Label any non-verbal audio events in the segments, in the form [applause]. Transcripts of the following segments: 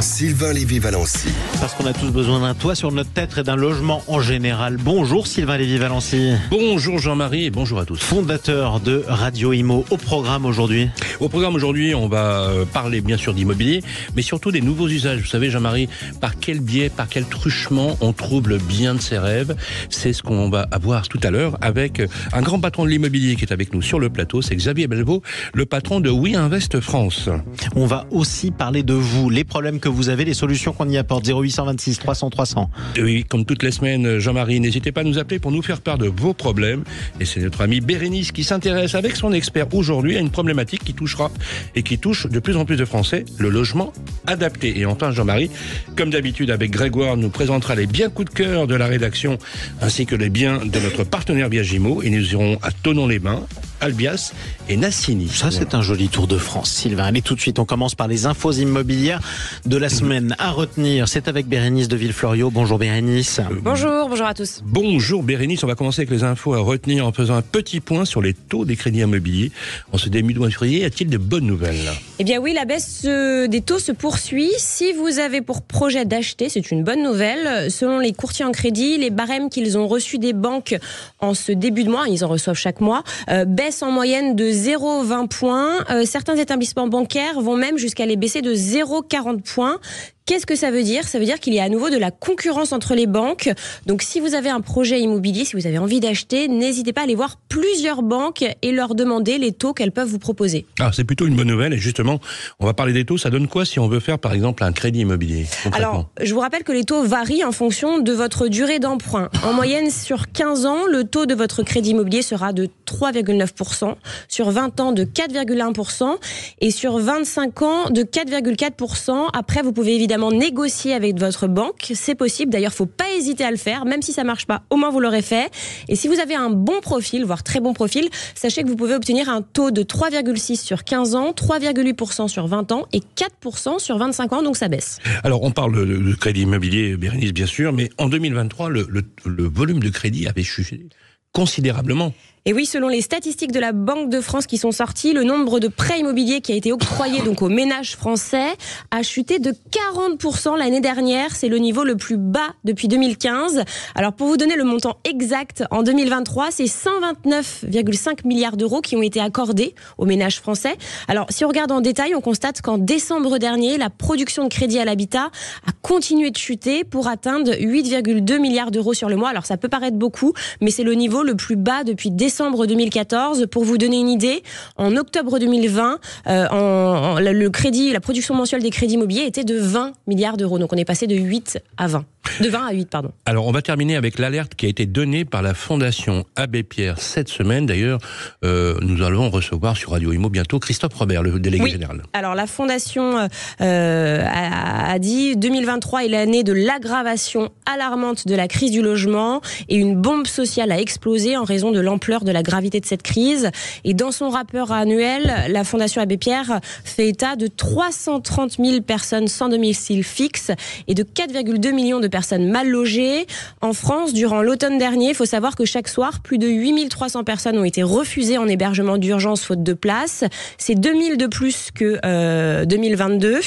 Sylvain Lévy-Valency. Parce qu'on a tous besoin d'un toit sur notre tête et d'un logement en général. Bonjour Sylvain Lévy-Valency. Bonjour Jean-Marie et bonjour à tous. Fondateur de Radio Imo. Au programme aujourd'hui Au programme aujourd'hui, on va euh, parler bien sûr d'immobilier, mais surtout des nouveaux usages. Vous savez Jean-Marie, par quel biais, par quel truchement on trouble bien de ses rêves? C'est ce qu'on va avoir tout à l'heure avec un grand patron de l'immobilier qui est avec nous sur le plateau, c'est Xavier Belvaux, le patron de Oui Invest France. On va aussi parler de vous, les problèmes que vous avez, les solutions qu'on y apporte. 0826 300 300. Oui, comme toutes les semaines, Jean-Marie, n'hésitez pas à nous appeler pour nous faire part de vos problèmes. Et c'est notre ami Bérénice qui s'intéresse avec son expert aujourd'hui à une problématique qui touchera et qui touche de plus en plus de Français, le logement adapté. Et enfin, Jean-Marie, comme d'habitude avec Grégoire, nous présentera les biens coups de cœur de la rédaction ainsi que les biens de notre partenaire Viagimo et nous irons à Tonon-les-Bains, Albias et Nassini. Ça, c'est un joli tour de France, Sylvain. Allez, tout de suite, on commence par les infos immobilières de la semaine à retenir. C'est avec Bérénice de Villefloriot. Bonjour Bérénice. Bonjour, bonjour à tous. Bonjour Bérénice, on va commencer avec les infos à retenir en faisant un petit point sur les taux des crédits immobiliers. En ce début de mois de février, y a-t-il de bonnes nouvelles? Eh bien oui, la baisse euh, des taux se poursuit. Si vous avez pour projet d'acheter, c'est une bonne nouvelle. Selon les courtiers en crédit, les barèmes qu'ils ont reçus des banques en ce début de mois, ils en reçoivent chaque mois, euh, baissent en moyenne de 0,20 points. Euh, certains établissements bancaires vont même jusqu'à les baisser de 0,40 points. Qu'est-ce que ça veut dire? Ça veut dire qu'il y a à nouveau de la concurrence entre les banques. Donc si vous avez un projet immobilier, si vous avez envie d'acheter, n'hésitez pas à aller voir plusieurs banques et leur demander les taux qu'elles peuvent vous proposer. Ah, c'est plutôt une bonne nouvelle et justement, on va parler des taux. Ça donne quoi si on veut faire par exemple un crédit immobilier Alors, je vous rappelle que les taux varient en fonction de votre durée d'emprunt. En moyenne, sur 15 ans, le taux de votre crédit immobilier sera de 3,9%, sur 20 ans de 4,1% et sur 25 ans de 4,4%. Après, vous pouvez évidemment négocier avec votre banque. C'est possible. D'ailleurs, faut pas hésiter à le faire. Même si ça marche pas, au moins vous l'aurez fait. Et si vous avez un bon profil, voire très bon profil, sachez que vous pouvez obtenir un taux de 3,6 sur 15 ans, 3,8% sur 20 ans et 4% sur 25 ans. Donc ça baisse. Alors on parle de crédit immobilier, Bérénice, bien sûr, mais en 2023, le, le, le volume de crédit avait chuté considérablement. Et oui, selon les statistiques de la Banque de France qui sont sorties, le nombre de prêts immobiliers qui a été octroyé donc aux ménages français a chuté de 40% l'année dernière. C'est le niveau le plus bas depuis 2015. Alors pour vous donner le montant exact, en 2023, c'est 129,5 milliards d'euros qui ont été accordés aux ménages français. Alors si on regarde en détail, on constate qu'en décembre dernier, la production de crédit à l'habitat a continué de chuter pour atteindre 8,2 milliards d'euros sur le mois. Alors ça peut paraître beaucoup, mais c'est le niveau le plus bas depuis décembre décembre 2014. Pour vous donner une idée, en octobre 2020, euh, en, le crédit, la production mensuelle des crédits immobiliers était de 20 milliards d'euros. Donc on est passé de 8 à 20. De 20 à 8, pardon. Alors, on va terminer avec l'alerte qui a été donnée par la Fondation Abbé Pierre cette semaine. D'ailleurs, euh, nous allons recevoir sur Radio Imo bientôt Christophe Robert, le délégué oui. général. Alors, la Fondation euh, a, a, dit 2023 est l'année de l'aggravation alarmante de la crise du logement et une bombe sociale a explosé en raison de l'ampleur de la gravité de cette crise. Et dans son rapport annuel, la Fondation Abbé Pierre fait état de 330 000 personnes sans domicile fixe et de 4,2 millions de personnes mal logées. En France, durant l'automne dernier, il faut savoir que chaque soir, plus de 8300 personnes ont été refusées en hébergement d'urgence faute de place. C'est 2000 de plus que euh, 2022.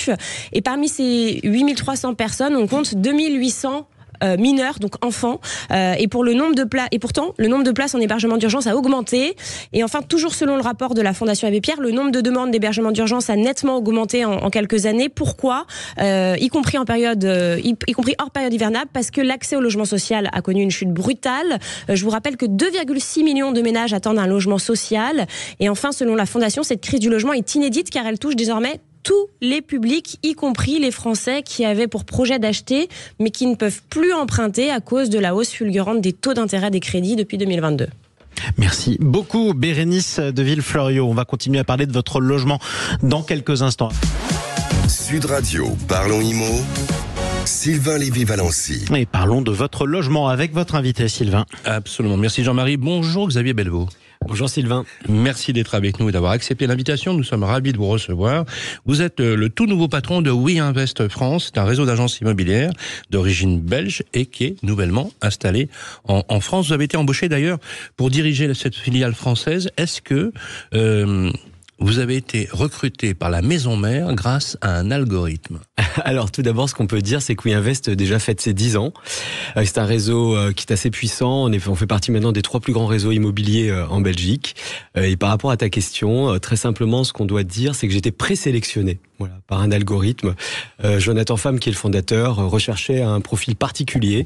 Et parmi ces 8300 personnes, on compte 2800 euh, mineurs, donc enfants. Euh, et pour le nombre de places, et pourtant le nombre de places en hébergement d'urgence a augmenté. Et enfin, toujours selon le rapport de la Fondation Abbé Pierre, le nombre de demandes d'hébergement d'urgence a nettement augmenté en, en quelques années. Pourquoi? Euh, Y compris en période, y, compris hors période hivernale, parce que l'accès au logement social a connu une chute brutale. je vous rappelle que 2,6 millions de ménages attendent un logement social. Et enfin, selon la Fondation, cette crise du logement est inédite car elle touche désormais tous les publics, y compris les Français qui avaient pour projet d'acheter, mais qui ne peuvent plus emprunter à cause de la hausse fulgurante des taux d'intérêt des crédits depuis 2022. Merci beaucoup, Bérénice de Villefloriot. On va continuer à parler de votre logement dans quelques instants. Sud Radio, parlons IMO. Sylvain Lévy-Valency. Et parlons de votre logement avec votre invité, Sylvain. Absolument. Merci Jean-Marie. Bonjour Xavier Belvaux. Bonjour Sylvain. Merci d'être avec nous et d'avoir accepté l'invitation. Nous sommes ravis de vous recevoir. Vous êtes le tout nouveau patron de We Invest France, un réseau d'agences immobilières d'origine belge et qui est nouvellement installé en, en, France. Vous avez été embauché d'ailleurs pour diriger cette filiale française. Est-ce que euh, vous avez été recruté par la maison mère grâce à un algorithme. [laughs] Alors tout d'abord, ce qu'on peut dire, c'est que WeInvest déjà fête ses 10 ans. Euh, c'est un réseau euh, qui est assez puissant. On, fait partie maintenant des trois plus grands réseaux immobiliers euh, en Belgique. Et par rapport à ta question, très simplement, ce qu'on doit dire, c'est que j'étais présélectionné voilà, par un algorithme. Jonathan Femme, qui est le fondateur, recherchait un profil particulier.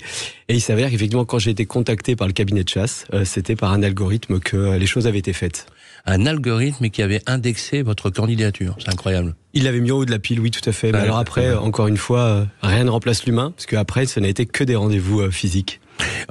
Et il s'avère qu'effectivement, quand j'ai été contacté par le cabinet de chasse, c'était par un algorithme que les choses avaient été faites un algorithme qui avait indexé votre candidature. C'est incroyable. Il l'avait mis au haut de la pile, oui, tout à fait. Mais alors après, encore une fois, euh, rien ne remplace l'humain, parce qu'après, ce n'a été que des rendez-vous euh, physiques.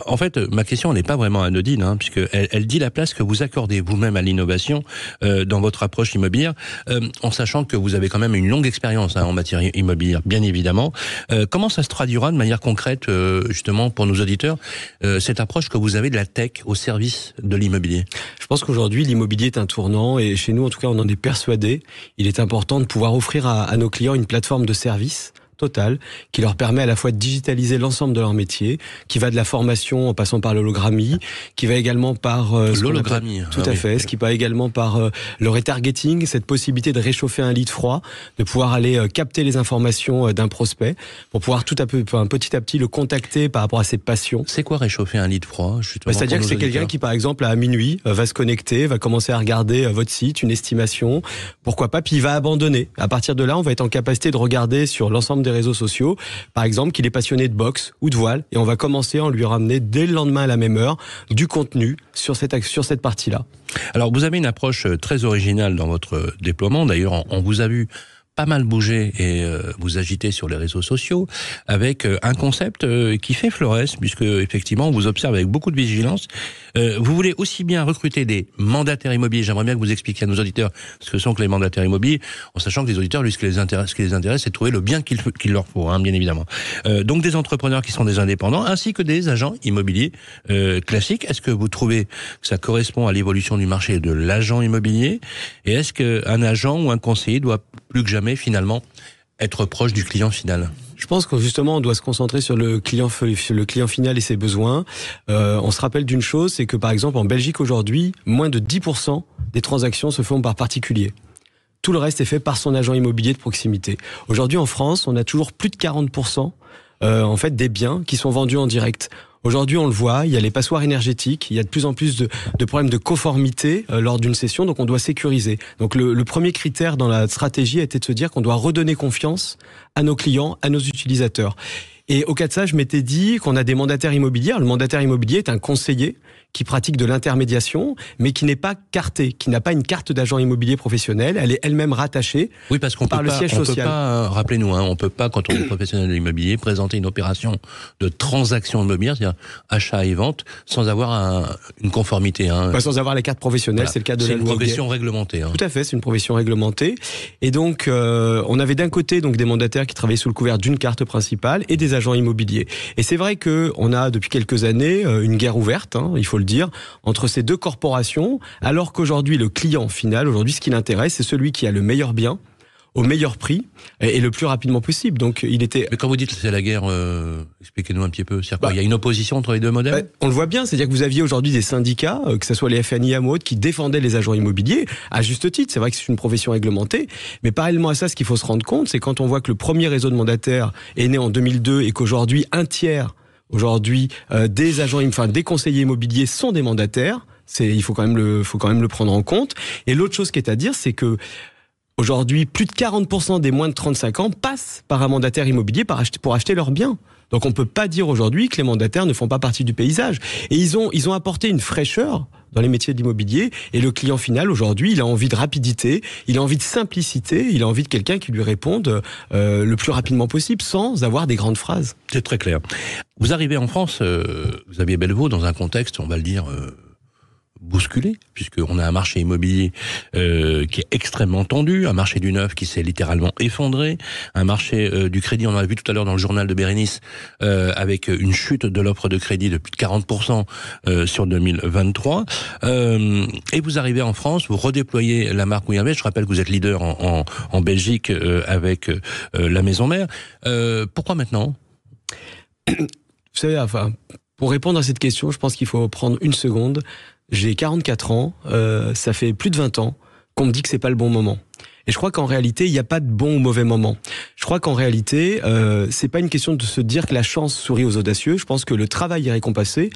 En fait, ma question n'est pas vraiment anodine, hein, puisqu'elle elle dit la place que vous accordez vous-même à l'innovation euh, dans votre approche immobilière, euh, en sachant que vous avez quand même une longue expérience hein, en matière immobilière, bien évidemment. Euh, comment ça se traduira de manière concrète, euh, justement, pour nos auditeurs, euh, cette approche que vous avez de la tech au service de l'immobilier? Je pense qu'aujourd'hui, l'immobilier est un tournant, et chez nous, en tout cas, on en est persuadé. Il est important de pouvoir offrir à, à nos clients une plateforme de service total qui leur permet à la fois de digitaliser l'ensemble de leur métier, qui va de la formation en passant par l'hologrammie, qui va également par euh, l'hologrammie, tout ah à fait, ce qui va également par euh, le retargeting, cette possibilité de réchauffer un lit froid, de pouvoir aller euh, capter les informations euh, d'un prospect pour pouvoir tout à peu, petit à petit le contacter par rapport à ses passions. C'est quoi réchauffer un lit froid bah, C'est-à-dire que c'est quelqu'un qui, par exemple, à minuit, va se connecter, va commencer à regarder votre site, une estimation, pourquoi pas, puis il va abandonner. À partir de là, on va être en capacité de regarder sur l'ensemble des réseaux sociaux, par exemple, qu'il est passionné de boxe ou de voile, et on va commencer à lui ramener dès le lendemain à la même heure du contenu sur cette, sur cette partie-là. Alors, vous avez une approche euh, très originale dans votre déploiement. D'ailleurs, on vous a vu pas mal bougé et euh, vous agitez sur les réseaux sociaux avec euh, un concept euh, qui fait florès puisque effectivement on vous observe avec beaucoup de vigilance. vous voulez aussi bien recruter des mandataires immobiliers. J'aimerais bien que vous expliquiez à nos auditeurs ce que sont que les mandataires immobiliers, en sachant que les auditeurs, lui, ce qui les intéresse, ce qui les intéresse, c'est de trouver le bien qu'il leur faut, hein, bien évidemment. donc des entrepreneurs qui sont des indépendants, ainsi que des agents immobiliers classiques. Est-ce que vous trouvez que ça correspond à l'évolution du marché de l'agent immobilier? Et est-ce qu'un agent ou un conseiller doit plus que jamais finalement être proche du client final je pense que justement, on doit se concentrer sur le client, final et ses besoins. Euh, on se rappelle d'une chose, c'est que par exemple en Belgique aujourd'hui, moins de 10% des transactions se font par particulier. Tout le reste est fait par son agent immobilier de proximité. Aujourd'hui en France, on a toujours plus de 40% euh, en fait des biens qui sont vendus en direct. Aujourd'hui, on le voit, il y a les passoires énergétiques, il y a de plus en plus de, de problèmes de conformité euh, lors d'une session, donc on doit sécuriser. Donc le, le, premier critère dans la stratégie a été de se dire qu'on doit redonner confiance à nos clients, à nos utilisateurs. Et au cas de ça, je m'étais dit qu'on a des mandataires immobiliers. Le mandataire immobilier est un conseiller qui pratique de l'intermédiation, mais qui n'est pas carté, qui n'a pas une carte d'agent immobilier professionnel. Elle est elle-même rattachée oui, parce qu'on par le siège on social. Peut pas, rappelez-nous, hein, on peut pas, quand on est professionnel de l'immobilier, présenter une opération de transaction immobilière, c'est-à-dire achat et vente, sans avoir un, une conformité. Hein. Pas sans avoir la carte professionnelle, c'est le cas de la une profession réglementée. Hein. Tout à fait, c'est une profession réglementée. Et donc, euh, on avait d'un côté donc des mandataires qui travaillaient sous le couvert d'une carte principale et des agents immobiliers. Et c'est vrai que on a depuis quelques années euh, une guerre ouverte, hein, il faut le dire, entre ces deux corporations, alors qu'aujourd'hui le client final, aujourd'hui ce qui l'intéresse, c'est celui qui a le meilleur bien au meilleur prix et, le plus rapidement possible. Donc il était. Mais quand vous dites c'est la guerre, euh, expliquez-nous un petit peu. cest bah, il y a une opposition entre les deux modèles? Bah, on le voit bien, c'est-à-dire que vous aviez aujourd'hui des syndicats, euh, que ce soit les FNI ou autres, qui défendaient les agents immobiliers à juste titre. C'est vrai que c'est une profession réglementée, mais parallèlement à ça, ce qu'il faut se rendre compte, c'est quand on voit que le premier réseau de mandataires est né en 2002 et qu'aujourd'hui un tiers Aujourd'hui, euh, des agents, enfin des conseillers immobiliers sont des mandataires. C'est, il faut quand même le, faut quand même le prendre en compte. Et l'autre chose qui est à dire, c'est que aujourd'hui, plus de 40% des moins de 35 ans passent par un mandataire immobilier pour acheter, pour acheter leurs biens. Donc on peut pas dire aujourd'hui que les mandataires ne font pas partie du paysage. Et ils ont, ils ont apporté une fraîcheur dans les métiers de l'immobilier. Et le client final, aujourd'hui, il a envie de rapidité, il a envie de simplicité, il a envie de quelqu'un qui lui réponde euh, le plus rapidement possible sans avoir des grandes phrases. C'est très clair. Vous arrivez en France, euh, vous aviez Bellevaux dans un contexte, on va le dire, euh, bousculé, puisqu'on a un marché immobilier euh, qui est extrêmement tendu, un marché du neuf qui s'est littéralement effondré, un marché euh, du crédit, on l'a vu tout à l'heure dans le journal de Bérénice, euh, avec une chute de l'offre de crédit de plus de 40% euh, sur 2023. Euh, et vous arrivez en France, vous redéployez la marque Wiyambé, je rappelle que vous êtes leader en, en, en Belgique avec la maison mère. pourquoi maintenant? Vous savez, enfin, pour répondre à cette question, je pense qu'il faut prendre une seconde j'ai 44 ans, euh, ça fait plus de 20 ans qu'on me dit que c'est pas le bon moment. Et je crois qu'en réalité, il n'y a pas de bon ou mauvais moment. Je crois qu'en réalité, euh, c'est pas une question de se dire que la chance sourit aux audacieux. Je pense que le travail est récompensé.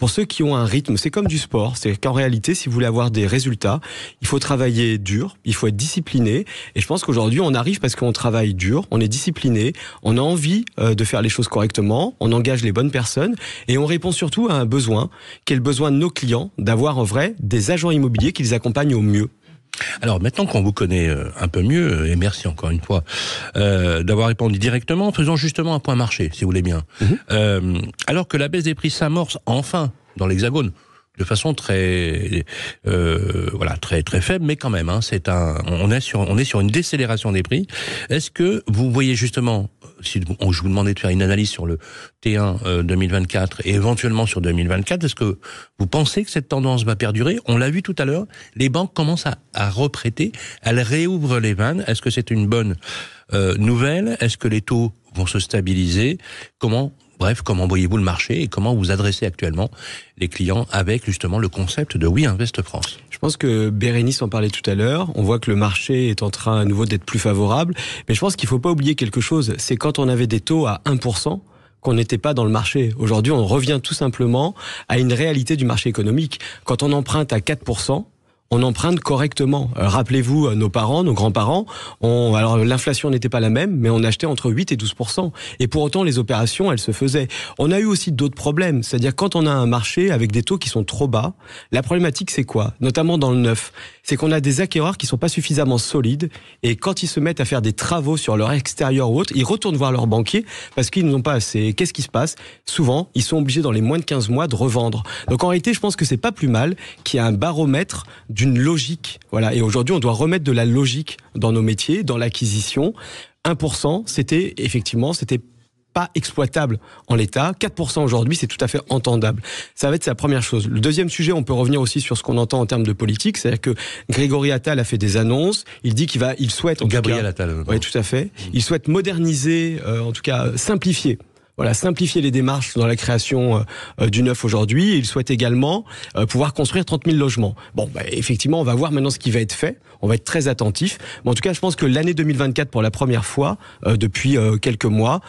Pour ceux qui ont un rythme, c'est comme du sport. C'est qu'en réalité, si vous voulez avoir des résultats, il faut travailler dur, il faut être discipliné. Et je pense qu'aujourd'hui, on arrive parce qu'on travaille dur, on est discipliné, on a envie euh, de faire les choses correctement, on engage les bonnes personnes et on répond surtout à un besoin, qui est le besoin de nos clients d'avoir en vrai des agents immobiliers qui les accompagnent au mieux. Alors maintenant qu'on vous connaît euh, un peu mieux, et merci encore une fois euh, d'avoir répondu directement, faisons justement un point marché, si vous voulez bien. Mhm. Euh, alors que la baisse des prix s'amorce enfin dans l'Hexagone, de façon très euh, voilà très très faible mais quand même hein, c'est un on est sur on est sur une décélération des prix. Est-ce que vous voyez justement si je vous demandais de faire une analyse sur le T1 euh, 2024 et éventuellement sur 2024 est-ce que vous pensez que cette tendance va perdurer? On l'a vu tout à l'heure les banques commencent à, à reprêter elles réouvrent les vannes. Est-ce que c'est une bonne euh, nouvelle? Est-ce que les taux vont se stabiliser? Comment Bref, comment voyez-vous le marché et comment vous adressez actuellement les clients avec justement le concept de Oui Invest France? Je pense que Bérénice en parlait tout à l'heure. On voit que le marché est en train à nouveau d'être plus favorable. Mais je pense qu'il ne faut pas oublier quelque chose. C'est quand on avait des taux à 1%, qu'on n'était pas dans le marché. Aujourd'hui, on revient tout simplement à une réalité du marché économique. Quand on emprunte à 4%, on emprunte correctement. Euh, Rappelez-vous, euh, nos parents, nos grands-parents, alors l'inflation n'était pas la même, mais on achetait entre 8 et 12% Et pour autant, les opérations, elles se faisaient. On a eu aussi d'autres problèmes, c'est-à-dire quand on a un marché avec des taux qui sont trop bas, la problématique c'est quoi? Notamment dans le neuf, c'est qu'on a des acquéreurs qui sont pas suffisamment solides et quand ils se mettent à faire des travaux sur leur extérieur ou autre, ils retournent voir leur banquier parce qu'ils n'ont pas assez. Qu'est-ce qui se passe? Souvent, ils sont obligés dans les moins de 15 mois de revendre. Donc en réalité, je pense que c'est pas plus mal qu'il y ait un baromètre d'une logique. Voilà. Et aujourd'hui, on doit remettre de la logique dans nos métiers, dans l'acquisition. 1%, c'était effectivement, c'était pas exploitable en l'état. 4% aujourd'hui, c'est tout à fait entendable. Ça va être sa première chose. Le deuxième sujet, on peut revenir aussi sur ce qu'on entend en termes de politique, c'est-à-dire que Grégory Attal a fait des annonces. Il dit qu'il va, il souhaite, en Gabriel tout cas, Attal. oui, tout à fait. Il souhaite moderniser, euh, en tout cas simplifier voilà, simplifier les démarches dans la création euh, du neuf aujourd'hui. Il souhaite également euh, pouvoir construire 30 000 logements. Bon, bah, effectivement, on va voir maintenant ce qui va être fait. On va être très attentif. Mais en tout cas, je pense que l'année 2024, pour la première fois euh, depuis quelques mois,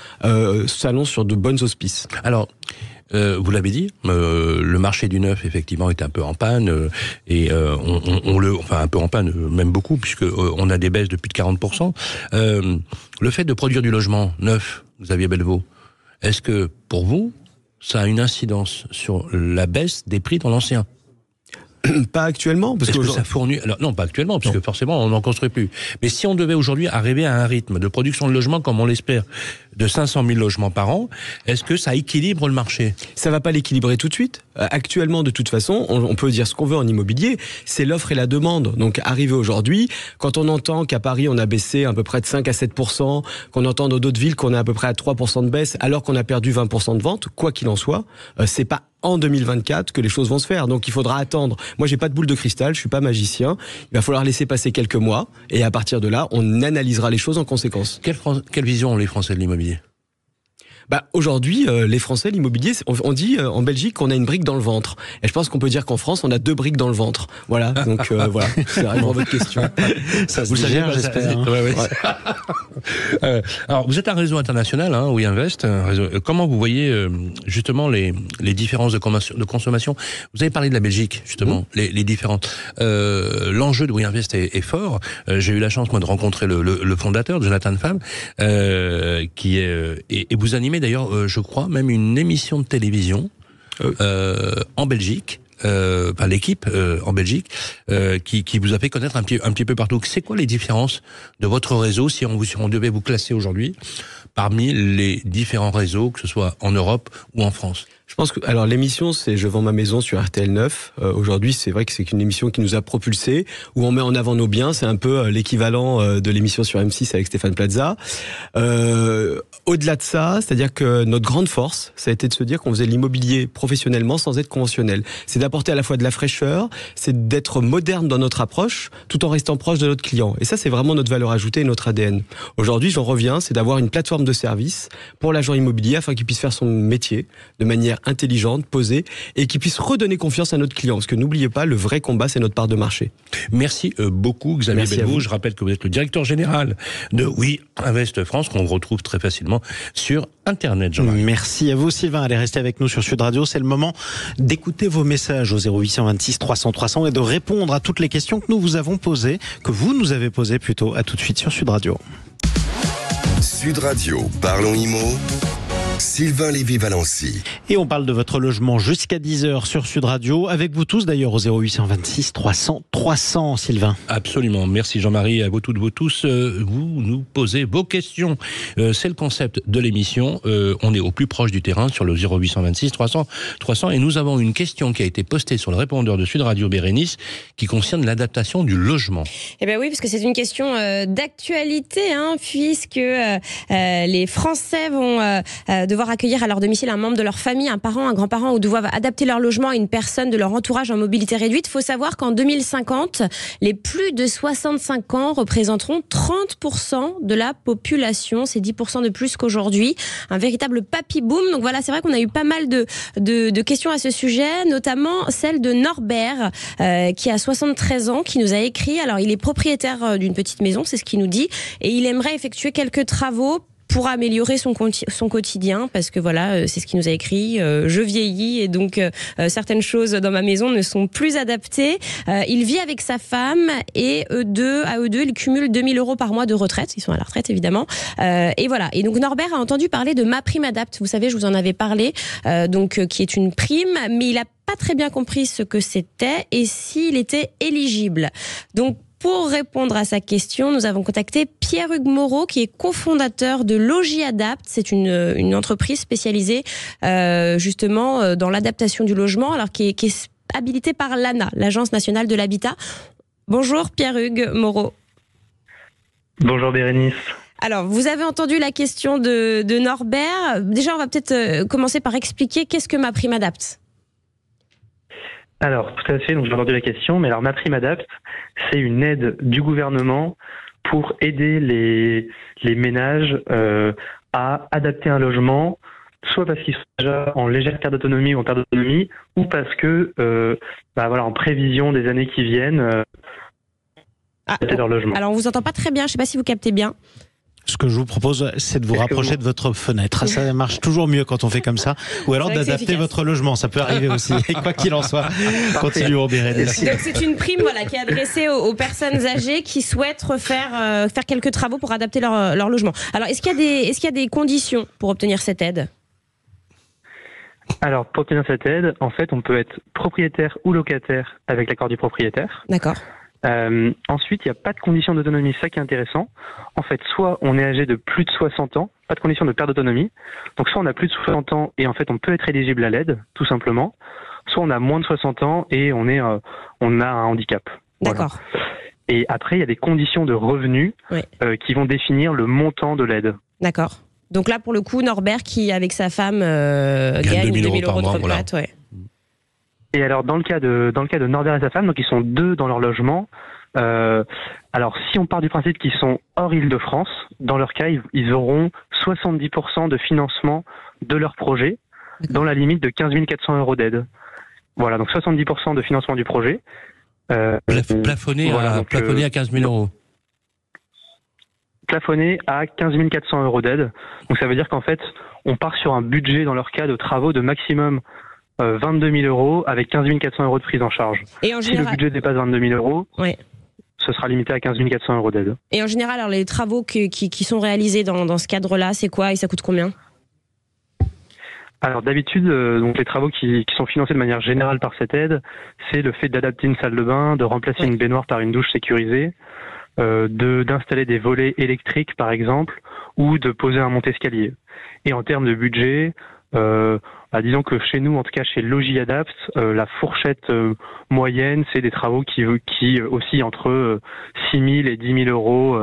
s'annonce sur de bonnes auspices. Alors, vous l'avez dit, le marché du neuf effectivement est un peu en panne et on, on- le, enfin un peu en panne, même beaucoup puisque on a des baisses de plus de 40 Euh, Le fait de produire du logement neuf, Xavier Belvaux, est-ce que pour vous ça a une incidence sur la baisse des prix dans l'ancien? [clears throat] Pas actuellement, parce que que ça fournit alors non pas actuellement puisque forcément on n'en construit plus. Mais si on devait aujourd'hui arriver à un rythme de production de logements comme on l'espère de 500 000 logements par an, est-ce que ça équilibre le marché? Ça va pas l'équilibrer tout de suite. Euh, Actuellement, de toute façon, on, on peut dire ce qu'on veut en immobilier, c'est l'offre et la demande. Donc, arrivé aujourd'hui, quand on entend qu'à Paris, on a baissé à peu près de 5 à 7% qu'on entend dans d'autres villes qu'on est à peu près à 3% de baisse, alors qu'on a perdu 20 de vente, quoi qu'il en soit, euh, c'est pas en 2024 que les choses vont se faire. Donc il faudra attendre. Moi, j'ai pas de boule de cristal, je suis pas magicien. Il va falloir laisser passer quelques mois et à partir de là, on analysera les choses en conséquence. quelle, quelle vision ont les Français de l'immobilier? Bah aujourd'hui, euh, les Français, l'immobilier, on, on dit euh, en Belgique qu'on a une brique dans le ventre. Et je pense qu'on peut dire qu'en France, on a deux briques dans le ventre. Voilà. [laughs] Donc euh, voilà, c'est vraiment votre question. Ça Vous le j'espère. hein. Ouais, ouais. [laughs] Euh, alors, vous êtes un réseau international, hein, Oui Invest. un réseau- euh, Comment vous voyez euh, justement les, les différences de consommation, de consommation? Vous avez parlé de la Belgique, justement, les, les différentes. Euh, L'enjeu de Oui Invest est, est fort. Euh, J'ai eu la chance, moi, de rencontrer le, le, le fondateur, Jonathan euh, qui est et, et vous d'ailleurs, euh, je crois, même une émission de télévision Euh. euh, en Belgique. Euh, enfin, l'équipe euh, en Belgique euh, qui, qui vous a fait connaître un petit, un petit peu partout. C'est quoi les différences de votre réseau si on, vous, si on devait vous classer aujourd'hui parmi les différents réseaux, que ce soit en Europe ou en France? Je pense que alors l'émission c'est Je vends ma maison sur RTL 9. Euh, Aujourd'hui, c'est vrai que c'est une émission qui nous a propulsés où on met en avant nos biens. C'est un peu euh, l'équivalent euh, de l'émission sur M6 avec Stéphane Plaza. Euh, Au-delà de ça, c'est-à-dire que notre grande force, ça a été de se dire qu'on faisait l'immobilier professionnellement sans être conventionnel. C'est d'apporter à la fois de la fraîcheur, c'est d'être moderne dans notre approche, tout en restant proche de notre client. Et ça, c'est vraiment notre valeur ajoutée et notre ADN. Aujourd'hui, j'en reviens, c'est d'avoir une plateforme de service pour l'agent immobilier afin qu'il puisse faire son métier de manière intelligente, posée, et qui puisse redonner confiance à notre client. Parce que n'oubliez pas, le vrai combat, c'est notre part de marché. Merci euh, beaucoup, Xavier Bellevaux. Je rappelle que vous êtes le directeur général de Oui Invest France, qu'on retrouve très facilement sur Internet. Jean Merci à vous, Sylvain. Allez rester avec nous sur Sud Radio. C'est le moment d'écouter vos messages au 0826 300 300 et de répondre à toutes les questions que nous vous avons posées, que vous nous avez posées plutôt. À tout de suite sur Sud Radio. Sud Radio, parlons IMO. Sylvain Lévy-Valency. Et on parle de votre logement jusqu'à 10h sur Sud Radio, avec vous tous d'ailleurs au 0826 300 300, Sylvain. Absolument. Merci Jean-Marie. À vous toutes, vous tous, euh, vous nous posez vos questions. Euh, c'est le concept de l'émission. Euh, on est au plus proche du terrain sur le 0826 300 300 et nous avons une question qui a été postée sur le répondeur de Sud Radio Bérénice qui concerne l'adaptation du logement. Eh bien oui, parce que c'est une question d'actualité, hein, puisque les Français vont devoir accueillir à leur domicile un membre de leur famille, un parent, un grand-parent ou doivent adapter leur logement à une personne de leur entourage en mobilité réduite. Il faut savoir qu'en 2050, les plus de 65 ans représenteront 30% de la population. C'est 10% de plus qu'aujourd'hui. Un véritable papy boom. Donc voilà, c'est vrai qu'on a eu pas mal de, de, questions à ce sujet, notamment celle de Norbert, euh, qui a 73 ans, qui nous a écrit. Alors, il est propriétaire euh, d'une petite maison, c'est ce qu'il nous dit, et il aimerait effectuer quelques travaux pour améliorer son, son quotidien, parce que voilà, euh, c'est ce qu'il nous a écrit. Euh, je vieillis et donc euh, certaines choses dans ma maison ne sont plus adaptées. il vit avec sa femme et eux deux, à eux deux, ils cumulent 2000 euros par mois de retraite. Ils sont à la retraite évidemment. et voilà. Et donc Norbert a entendu parler de ma prime adapte. Vous savez, je vous en avais parlé, donc qui est une prime, mais il a pas très bien compris ce que c'était et s'il était éligible. Donc pour répondre à sa question, nous avons contacté Pierre-Hugues Moreau, qui est cofondateur de Logis Adapt. C'est une, une, entreprise spécialisée euh, justement euh, dans l'adaptation du logement, alors qui est, qui est habilitée par l'ANA, l'Agence nationale de l'habitat. Bonjour Pierre-Hugues Moreau. Bonjour Bérénice. Alors, vous avez entendu la question de, de Norbert. Déjà, on va peut-être euh, commencer par expliquer qu'est-ce que ma prime adapte. Alors, tout à fait, donc j'ai entendu la question, mais alors ma prime adapt, c'est une aide du gouvernement pour aider les, les ménages euh, à adapter un logement, soit parce qu'ils sont déjà en légère perte d'autonomie ou en perte d'autonomie, ou parce que, euh, bah voilà, en prévision des années qui viennent, euh, ah, leur logement. Alors, on vous entend pas très bien, je sais pas si vous captez bien. Ce que je vous propose, c'est de vous rapprocher de votre fenêtre. Ça marche toujours mieux quand on fait comme ça. Ou alors d'adapter votre logement. Ça peut arriver aussi. Et [laughs] quoi qu'il en soit, continuons, Bérénice. Donc c'est une prime voilà, qui est adressée aux, personnes âgées qui souhaitent refaire, euh, faire quelques travaux pour adapter leur, leur logement. Alors, est-ce qu'il y, a des, est qu'il y a des conditions pour obtenir cette aide? Alors, pour obtenir cette aide, en fait, on peut être propriétaire ou locataire avec l'accord du propriétaire. D'accord. Euh, ensuite, il n'y a pas de condition d'autonomie, ça qui est intéressant. En fait, soit on est âgé de plus de 60 ans, pas de condition de perte d'autonomie. Donc soit on a plus de 60 ans et en fait on peut être éligible à l'aide, tout simplement. Soit on a moins de 60 ans et on est, euh, on a un handicap. D'accord. Et après, il y a des conditions de revenus euh, qui vont définir le montant de l'aide. D'accord. Donc là, pour le coup, Norbert qui, avec sa femme, gagne 2000 euros, de retraite. Ouais. Et alors dans le cas de dans le cas de Norbert et sa femme, donc ils sont deux dans leur logement. Euh, alors si on part du principe qu'ils sont hors Île-de-France, dans leur cas ils, auront 70% de financement de leur projet, dans la limite de 15 400 euros d'aide. Voilà, donc 70% de financement du projet. Euh, plafonné, à, plafonné à 15 000 euros plafonné à 15 400 euros d'aide. Donc ça veut dire qu'en fait, on part sur un budget dans leur cas de travaux de maximum 22 euh, 000 euros avec 15 400 euros de prise en charge. Et en si le budget dépasse 22 000 euros, ce sera limité à 15 400 euros d'aide. Et en général, alors, les travaux qui, qui, sont réalisés dans, dans ce cadre-là, c'est quoi et ça coûte combien? Alors d'habitude, euh, donc les travaux qui, qui, sont financés de manière générale par cette aide, c'est le fait d'adapter une salle de bain, de remplacer une baignoire par une douche sécurisée, euh, de d'installer des volets électriques par exemple, ou de poser un monte-escalier. Et en termes de budget, euh, bah, disons que chez nous, en tout cas chez Logis Adapt, euh, la fourchette euh, moyenne, c'est des travaux qui, qui euh, oscillent entre 6 000 et 10 000 euros.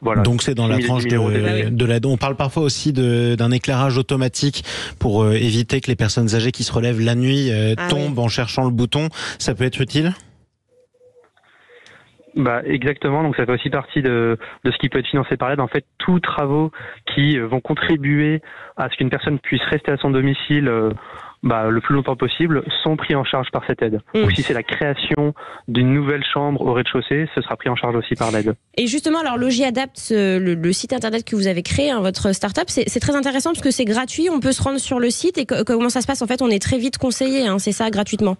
Voilà, Donc c'est dans la tranche de, de l'aide. On parle parfois aussi d'un éclairage automatique pour éviter que les personnes âgées qui se relèvent la nuit ah tombent en cherchant le bouton. Ça peut être utile? Bah exactement, donc ça fait aussi partie de, de ce qui peut être financé par l'aide. En fait, tous travaux qui euh, vont contribuer à ce qu'une personne puisse rester à son domicile euh, bah, le plus longtemps possible, sont pris en charge par cette aide. Mm. Donc si c'est la création d'une nouvelle chambre au rez-de-chaussée, ce sera pris en charge aussi par l'aide. Et justement, alors Logis Adapt, ce- le, le site internet que vous avez créé, hein, votre startup, c'est c'est très intéressant parce que c'est gratuit. On peut se rendre sur le site et co- comment ça se passe? En fait, on est très vite conseillé, hein, c'est ça, gratuitement.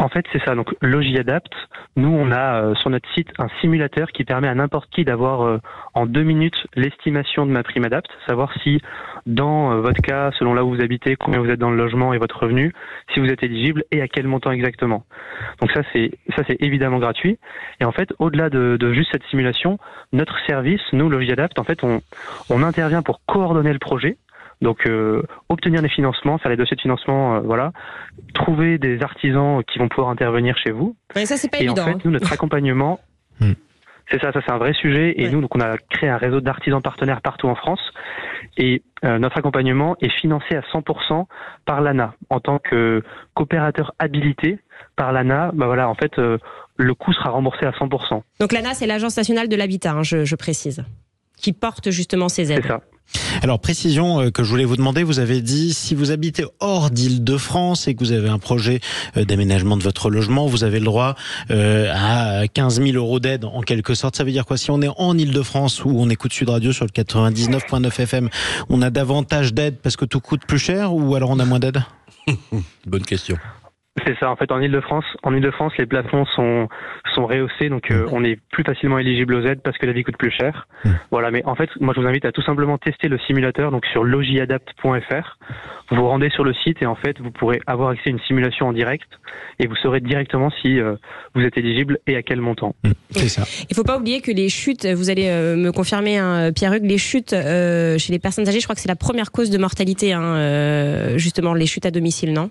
En fait, c'est ça. Donc, Logiadapt, nous, on a euh, sur notre site un simulateur qui permet à n'importe qui d'avoir euh, en deux minutes l'estimation de ma prime adapt, savoir si, dans euh, votre cas, selon là où vous habitez, combien vous êtes dans le logement et votre revenu, si vous êtes éligible et à quel montant exactement. Donc ça, c'est ça, c'est évidemment gratuit. Et en fait, au-delà de, de juste cette simulation, notre service, nous, Logiadapt, en fait, on intervient pour coordonner le projet. Donc, euh, obtenir des financements, faire les dossiers de financement, euh, voilà, trouver des artisans qui vont pouvoir intervenir chez vous. Mais ça, c'est pas et évident. en fait, hein. nous, notre [laughs] accompagnement, Hmm. c'est ça, ça c'est un vrai sujet. Et Ouais. nous, donc, on a créé un réseau d'artisans partenaires partout en France. Et euh, notre accompagnement est financé à 100% par l'ANA en tant que coopérateur habilité par l'ANA. Bah voilà, en fait, euh, le coût sera remboursé à 100%. Donc l'ANA, c'est l'Agence nationale de l'habitat, hein, je, je précise, qui porte justement ces aides. C'est ça. Alors, précision euh, que je voulais vous demander, vous avez dit, si vous habitez hors d'Île-de-France et que vous avez un projet euh, d'aménagement de votre logement, vous avez le droit euh, à 15 000 euros d'aide en quelque sorte. Ça veut dire quoi? Si on est en Île-de-France où on écoute Sud Radio sur le 99.9 FM, on a davantage d'aide parce que tout coûte plus cher ou alors on a moins d'aide? [laughs] Bonne question. C'est ça. En fait, en Ile-de-France, en Ile-de-France, les plafonds sont sont rehaussés, donc euh, on est plus facilement éligible aux aides parce que la vie coûte plus cher. Mm. Voilà. Mais en fait, moi, je vous invite à tout simplement tester le simulateur, donc sur logiadapt.fr. Vous vous rendez sur le site et en fait, vous pourrez avoir accès à une simulation en direct et vous saurez directement si euh, vous êtes éligible et à quel montant. C'est ça. Il faut pas oublier que les chutes, vous allez euh, me confirmer, hein, Pierre Hugues, les chutes euh, chez les personnes âgées, je crois que c'est la première cause de mortalité, hein, euh, justement, les chutes à domicile, non?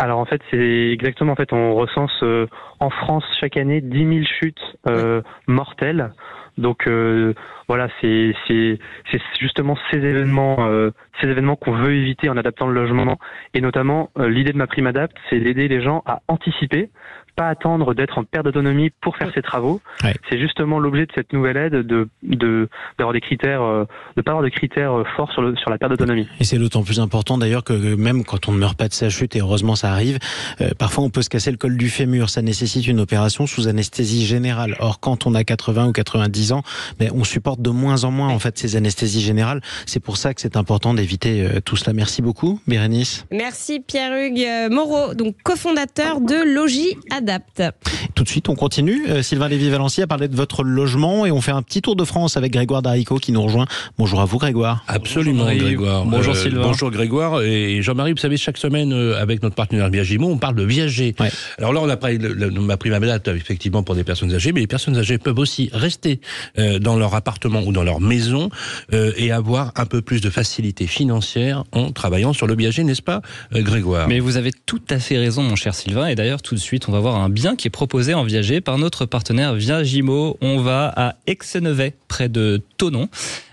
Alors en fait, c'est exactement. En fait, on recense euh, en France chaque année 10 000 chutes euh, mortelles. Donc euh, voilà, c'est c'est c'est justement ces événements euh, ces événements qu'on veut éviter en adaptant le logement et notamment euh, l'idée de ma prime adapt, c'est d'aider les gens à anticiper, pas attendre d'être en perte d'autonomie pour faire ces travaux. Ouais. C'est justement l'objet de cette nouvelle aide de de d'avoir des critères euh, de pas avoir de critères euh, forts sur le sur la perte d'autonomie. Et c'est d'autant plus important d'ailleurs que même quand on ne meurt pas de sa chute, et heureusement ça arrive, euh, parfois on peut se casser le col du fémur. Ça nécessite une opération sous anesthésie générale. Or, quand on a 80 ou 90 ans, ben, on supporte de moins en moins en fait ces anesthésies générales. C'est pour ça que c'est important d'éviter euh, tout cela. Merci beaucoup, Bérénice. Merci Pierre Hugues euh, Moreau, donc cofondateur de Logis Adapt. Tout de suite, on continue. Euh, Sylvain Lévy-Valency a parlé de votre logement et on fait un petit tour de France avec Grégoire Darico qui nous rejoint. Bonjour à vous, Grégoire. Absolument, Bonjour. Grégoire. Bonjour, Sylvain. Bonjour Grégoire et Jean-Marie. Vous savez, chaque semaine avec notre partenaire Viagimo, on parle de viager. Ouais. Alors là, on a pris ma prime adapte effectivement pour des personnes âgées, mais les personnes âgées peuvent aussi rester dans leur appartement ou dans leur maison et avoir un peu plus de facilité financière en travaillant sur le viager, n'est-ce pas, euh, Grégoire? Mais vous avez tout à fait raison, mon cher Sylvain. Et d'ailleurs, tout de suite, on va voir un bien qui est proposé en viager par notre partenaire Viagimo. On va à Exenevet, près de Tonon.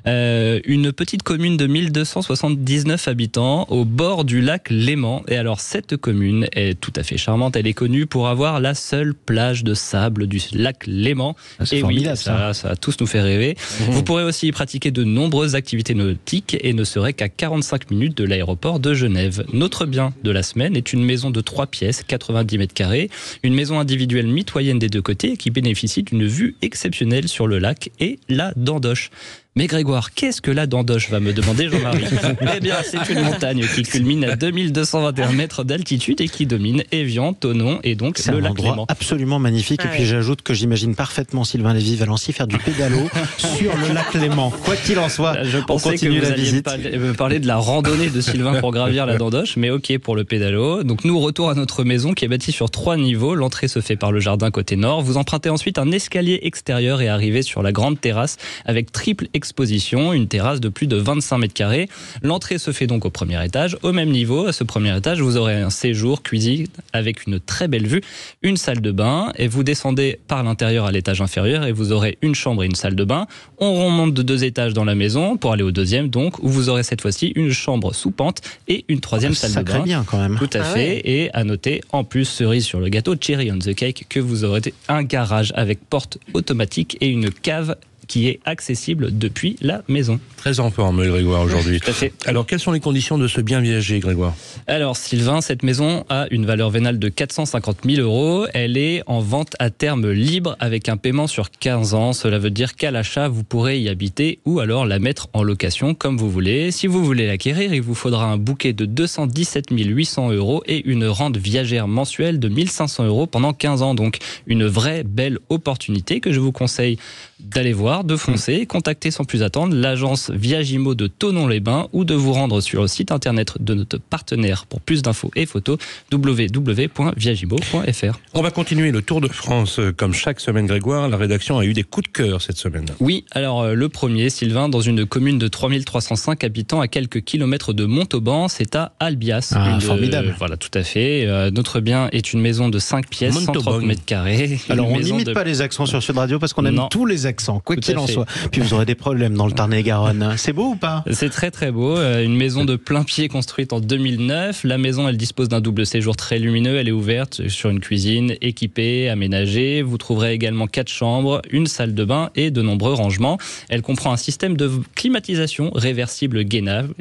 Euh, une petite commune de 1279 habitants au bord du lac Léman. Et alors, cette commune est tout à fait charmante. Elle est connue pour avoir la seule plage de sable du lac Léman. Ah, C'est Et oui, ça. ça, ça a tous nous fait rêver. Vous pourrez aussi y pratiquer de nombreuses activités nautiques et ne serez qu'à 45 minutes de l'aéroport de Genève. Notre bien de la semaine est une maison de 3 pièces, 90 mètres carrés, une maison individuelle mitoyenne des deux côtés qui bénéficie d'une vue exceptionnelle sur le lac et la Dandoche. Mais Grégoire, qu'est-ce que la Dandoche va me demander Jean-Marie [laughs] Eh bien, c'est une [laughs] montagne qui culmine à 2221 mètres d'altitude et qui domine Évian, Tonon et donc C'est le un lac endroit Léman. absolument magnifique. Et puis j'ajoute que j'imagine parfaitement Sylvain Lévy-Valency faire du pédalo [laughs] sur le lac Léman. Quoi qu'il en soit, Je on pensais que continue vous la alliez visite. parler- me parler de la randonnée de Sylvain pour gravir la Dandoche, mais ok pour le pédalo. Donc nous, retour à notre maison qui est bâtie sur trois niveaux. L'entrée se fait par le jardin côté nord. Vous empruntez ensuite un escalier extérieur et arrivez sur la grande terrasse avec triple exposition, une terrasse de plus de 25 mètres carrés. L'entrée se fait donc au premier étage. Au même niveau, à ce premier étage, vous aurez un séjour cuisine avec une très belle vue, une salle de bain et vous descendez par l'intérieur à l'étage inférieur et vous aurez une chambre et une salle de bain. On remonte de deux étages dans la maison pour aller au deuxième donc où vous aurez cette fois-ci une chambre sous pente et une troisième salle de bain. bien quand même. Tout à Ah fait. ouais. Et à noter, en plus, cerise sur le gâteau, cherry on the cake, que vous aurez un garage avec porte automatique et une cave qui est accessible depuis la maison. Très en forme, Grégoire, aujourd'hui. Tout à fait. Alors, quelles sont les conditions de ce bien viager, Grégoire? Alors Sylvain, cette maison a une valeur vénale de 450 000 euros. Elle est en vente à terme libre avec un paiement sur 15 ans. Cela veut dire qu'à l'achat, vous pourrez y habiter ou alors la mettre en location comme vous voulez. Si vous voulez l'acquérir, il vous faudra un bouquet de 217 800 euros et une rente viagère mensuelle de 1500 euros pendant 15 ans. Donc une vraie belle opportunité que je vous conseille d'aller voir, de foncer, contacter sans plus attendre l'agence Viagimo de Tonon-les-Bains ou de vous rendre sur le site internet de notre partenaire pour plus d'infos et photos www.viagimo.fr. On va continuer le Tour de France. euh, Comme chaque semaine, Grégoire, la rédaction a eu des coups de cœur cette semaine. Oui, alors euh, le premier, Sylvain, dans une commune de 3305 habitants à quelques kilomètres de Montauban, c'est à Albias. Ah, Une, formidable. euh, voilà, tout à fait. Euh, notre bien est une maison de 5 pièces, Montauban. 130 mètres carrés. Alors on n'imite de- pas les accents sur Sud Radio parce qu'on aime Non. tous les accents, quoi Tout qu'il à en fait. soit. Puis vous aurez des problèmes dans le Tarn-et-Garonne. C'est beau ou pas? C'est très très beau. Euh, Une maison de plein pied construite en 2009. La maison, elle dispose d'un double séjour très lumineux. Elle est ouverte sur une cuisine équipée, aménagée. Vous trouverez également quatre chambres, une salle de bain et de nombreux rangements. Elle comprend un système de climatisation réversible gainable.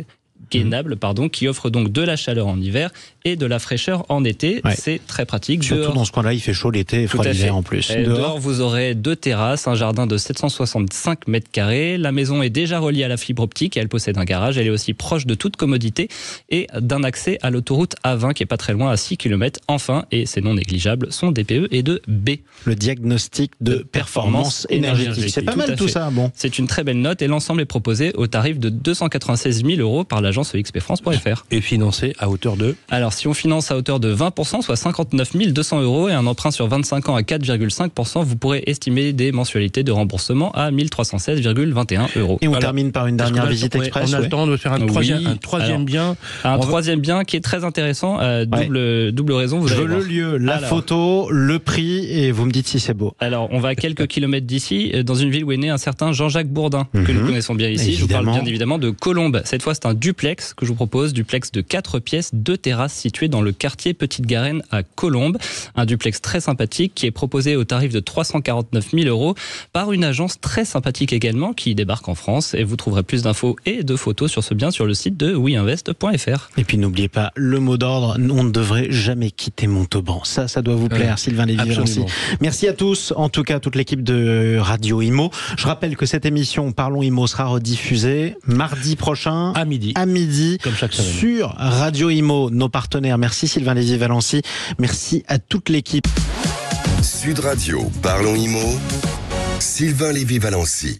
gainable, pardon, qui offre donc de la chaleur en hiver et de la fraîcheur en été. Ouais. C'est très pratique. Surtout Dehors- dans ce coin-là, il fait chaud l'été et froid l'hiver en plus. Et Dehors, dehors, vous aurez deux terrasses, un jardin de 765 mètres carrés. La maison est déjà reliée à la fibre optique et elle possède un garage. Elle est aussi proche de toute commodité et d'un accès à l'autoroute A20 qui est pas très loin, à 6 km. Enfin, et c'est non négligeable, son DPE est de B. le diagnostic de, De performance performance énergétique. énergétique, C'est pas tout mal tout fait. ça. Bon. C'est une très belle note et l'ensemble est proposé au tarif de 296 000 euros par l'agence expfrance.fr. Et financé à hauteur de Alors, si on finance à hauteur de 20%, soit 59 200 euros, et un emprunt sur 25 ans à 4,5%, vous pourrez estimer des mensualités de remboursement à 1316,21 euros. Et on Voilà. termine par une dernière visite express. On a ouais. le temps de faire un Oui. troisième, un troisième Alors, bien. Un On va- troisième bien qui est très intéressant, euh, double, double raison, vous Je veux le voir. lieu, la Alors. photo, le prix et vous me dites si c'est beau. Alors, on va à quelques kilomètres d'ici, euh, dans une ville où est né un certain Jean-Jacques Bourdin, que Mhm. nous connaissons bien ici. Je vous parle bien évidemment de Colombes. Cette fois, c'est un duplex que je vous propose, duplex de 4 pièces, deux terrasses situées dans le quartier Petite Garenne à Colombes. Un duplex très sympathique qui est proposé au tarif de 349 000 euros par une agence très sympathique également qui débarque en France. Et vous trouverez plus d'infos et de photos sur ce bien sur le site de weinvest.fr. Et puis n'oubliez pas le mot d'ordre, on ne devrait jamais quitter Montauban. Ça, ça doit vous plaire, Ouais, Sylvain absolument. Merci à tous, en tout cas toute l'équipe de Radio Imo. Je rappelle que cette émission Parlons Imo sera rediffusée mardi prochain À midi. à midi Comme chaque semaine. sur Radio Imo, nos Merci Sylvain Lévy-Valency. Merci à toute l'équipe. Sud Radio, parlons IMO. Sylvain Lévy-Valency.